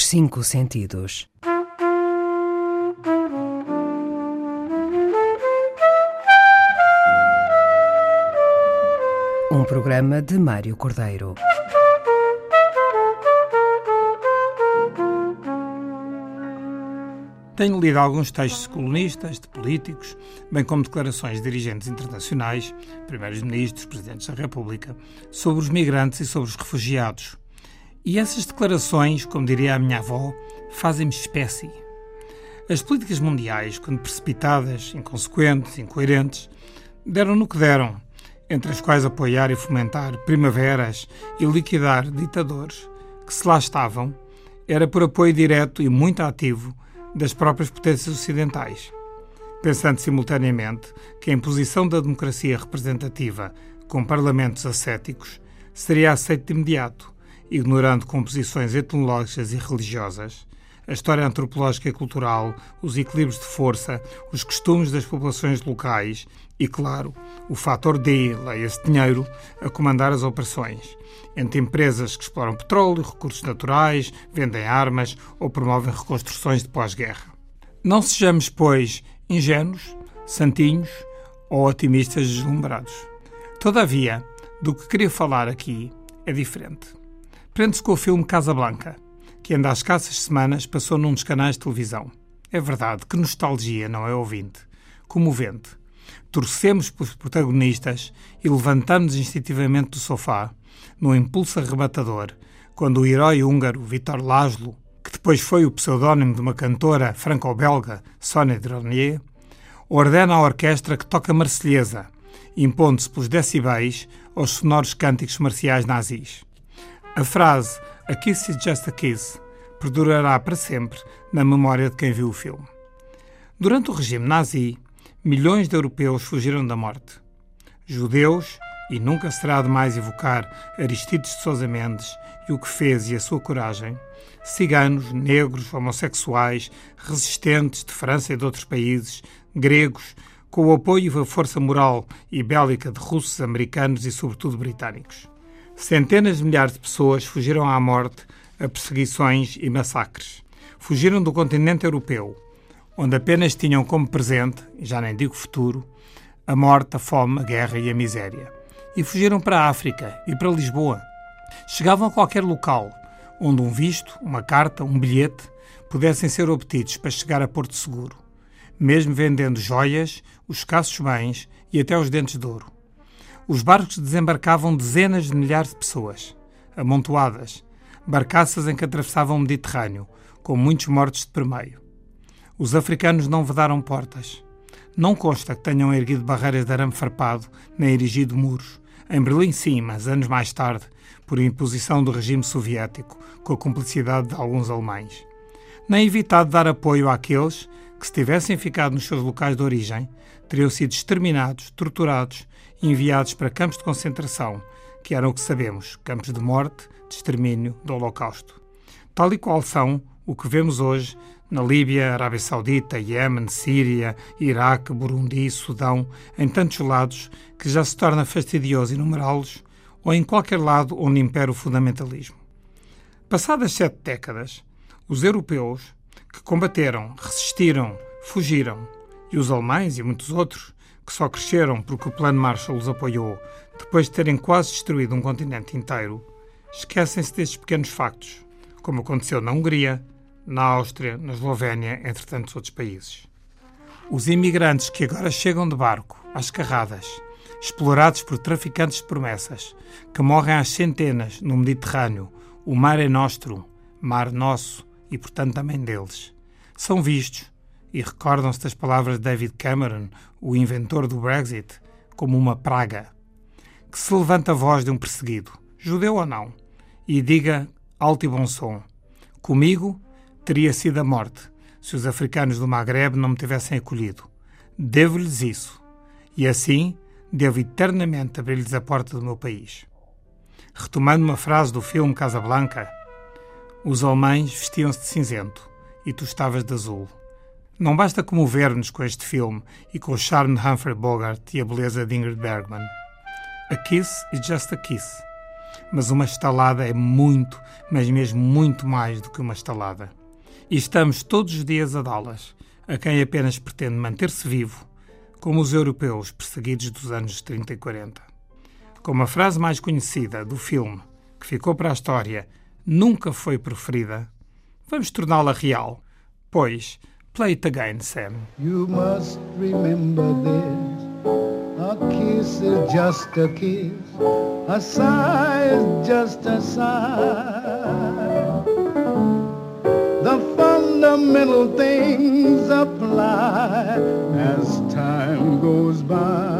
Os cinco sentidos. Um programa de Mário Cordeiro. Tenho lido alguns textos colunistas, de políticos, bem como declarações de dirigentes internacionais, primeiros ministros, presidentes da República, sobre os migrantes e sobre os refugiados. E essas declarações, como diria a minha avó, fazem-me espécie. As políticas mundiais, quando precipitadas, inconsequentes, incoerentes, deram no que deram, entre as quais apoiar e fomentar primaveras e liquidar ditadores que, se lá estavam, era por apoio direto e muito ativo das próprias potências ocidentais, pensando simultaneamente que a imposição da democracia representativa com parlamentos ascéticos seria aceita de imediato, ignorando composições etnológicas e religiosas, a história antropológica e cultural, os equilíbrios de força, os costumes das populações locais e, claro, o fator D, leia-se dinheiro, a comandar as operações, entre empresas que exploram petróleo, recursos naturais, vendem armas ou promovem reconstruções de pós-guerra. Não sejamos, pois, ingênuos, santinhos ou otimistas deslumbrados. Todavia, do que queria falar aqui é diferente. Prende-se com o filme Casablanca, que ainda há escassas semanas passou num dos canais de televisão. É verdade, que nostalgia, não é ouvinte? Comovente. Torcemos pelos protagonistas e levantamos instintivamente do sofá, num impulso arrebatador, quando o herói húngaro Vitor Laszlo, que depois foi o pseudónimo de uma cantora franco-belga, Sonia Dronier, ordena à orquestra que toque a Marselhesa, impondo-se pelos decibéis aos sonoros cânticos marciais nazis. A frase A Kiss is Just a Kiss perdurará para sempre na memória de quem viu o filme. Durante o regime nazi, milhões de europeus fugiram da morte. Judeus, e nunca será demais evocar Aristides de Sousa Mendes e o que fez e a sua coragem, ciganos, negros, homossexuais, resistentes de França e de outros países, gregos, com o apoio e a força moral e bélica de russos, americanos e, sobretudo, britânicos. Centenas de milhares de pessoas fugiram à morte a perseguições e massacres. Fugiram do continente europeu, onde apenas tinham como presente, já nem digo futuro, a morte, a fome, a guerra e a miséria. E fugiram para a África e para Lisboa. Chegavam a qualquer local onde um visto, uma carta, um bilhete pudessem ser obtidos para chegar a Porto Seguro, mesmo vendendo joias, os escassos bens e até os dentes de ouro. Os barcos desembarcavam dezenas de milhares de pessoas, amontoadas, barcaças em que atravessavam o Mediterrâneo, com muitos mortos de permeio. Os africanos não vedaram portas. Não consta que tenham erguido barreiras de arame farpado, nem erigido muros. Em Berlim, sim, mas anos mais tarde, por imposição do regime soviético, com a cumplicidade de alguns alemães. Nem evitado dar apoio àqueles que, se tivessem ficado nos seus locais de origem, teriam sido exterminados, torturados e enviados para campos de concentração, que eram o que sabemos, campos de morte, de extermínio, do Holocausto. Tal e qual são o que vemos hoje na Líbia, Arábia Saudita, Iémen, Síria, Iraque, Burundi, Sudão, em tantos lados que já se torna fastidioso enumerá-los, ou em qualquer lado onde impera o fundamentalismo. Passadas sete décadas, os europeus, que combateram, resistiram, fugiram, e os alemães e muitos outros, que só cresceram porque o Plano Marshall os apoiou depois de terem quase destruído um continente inteiro, esquecem-se destes pequenos factos, como aconteceu na Hungria, na Áustria, na Eslovénia, entre tantos outros países. Os imigrantes que agora chegam de barco, às carradas, explorados por traficantes de promessas, que morrem às centenas no Mediterrâneo, o mar é nostro, mar nosso e, portanto, também deles, são vistos, e recordam-se das palavras de David Cameron, o inventor do Brexit, como uma praga. Que se levanta a voz de um perseguido, judeu ou não, e diga, alto e bom som: Comigo teria sido a morte se os africanos do Maghreb não me tivessem acolhido. Devo-lhes isso. E assim devo eternamente abrir-lhes a porta do meu país. Retomando uma frase do filme Casablanca, os alemães vestiam-se de cinzento e tu estavas de azul. Não basta comover-nos com este filme e com o charme de Humphrey Bogart e a beleza de Ingrid Bergman. A kiss is just a kiss. Mas uma estalada é muito, mas mesmo muito mais do que uma estalada. E estamos todos os dias a dá-las, a quem apenas pretende manter-se vivo, como os europeus perseguidos dos anos 30 e 40. Como a frase mais conhecida do filme, que ficou para a história, nunca foi proferida, vamos torná-la real. Pois, play it again, Sam. You must remember this. A kiss is just a kiss. A sigh is just a sigh. The fundamental things apply as time goes by.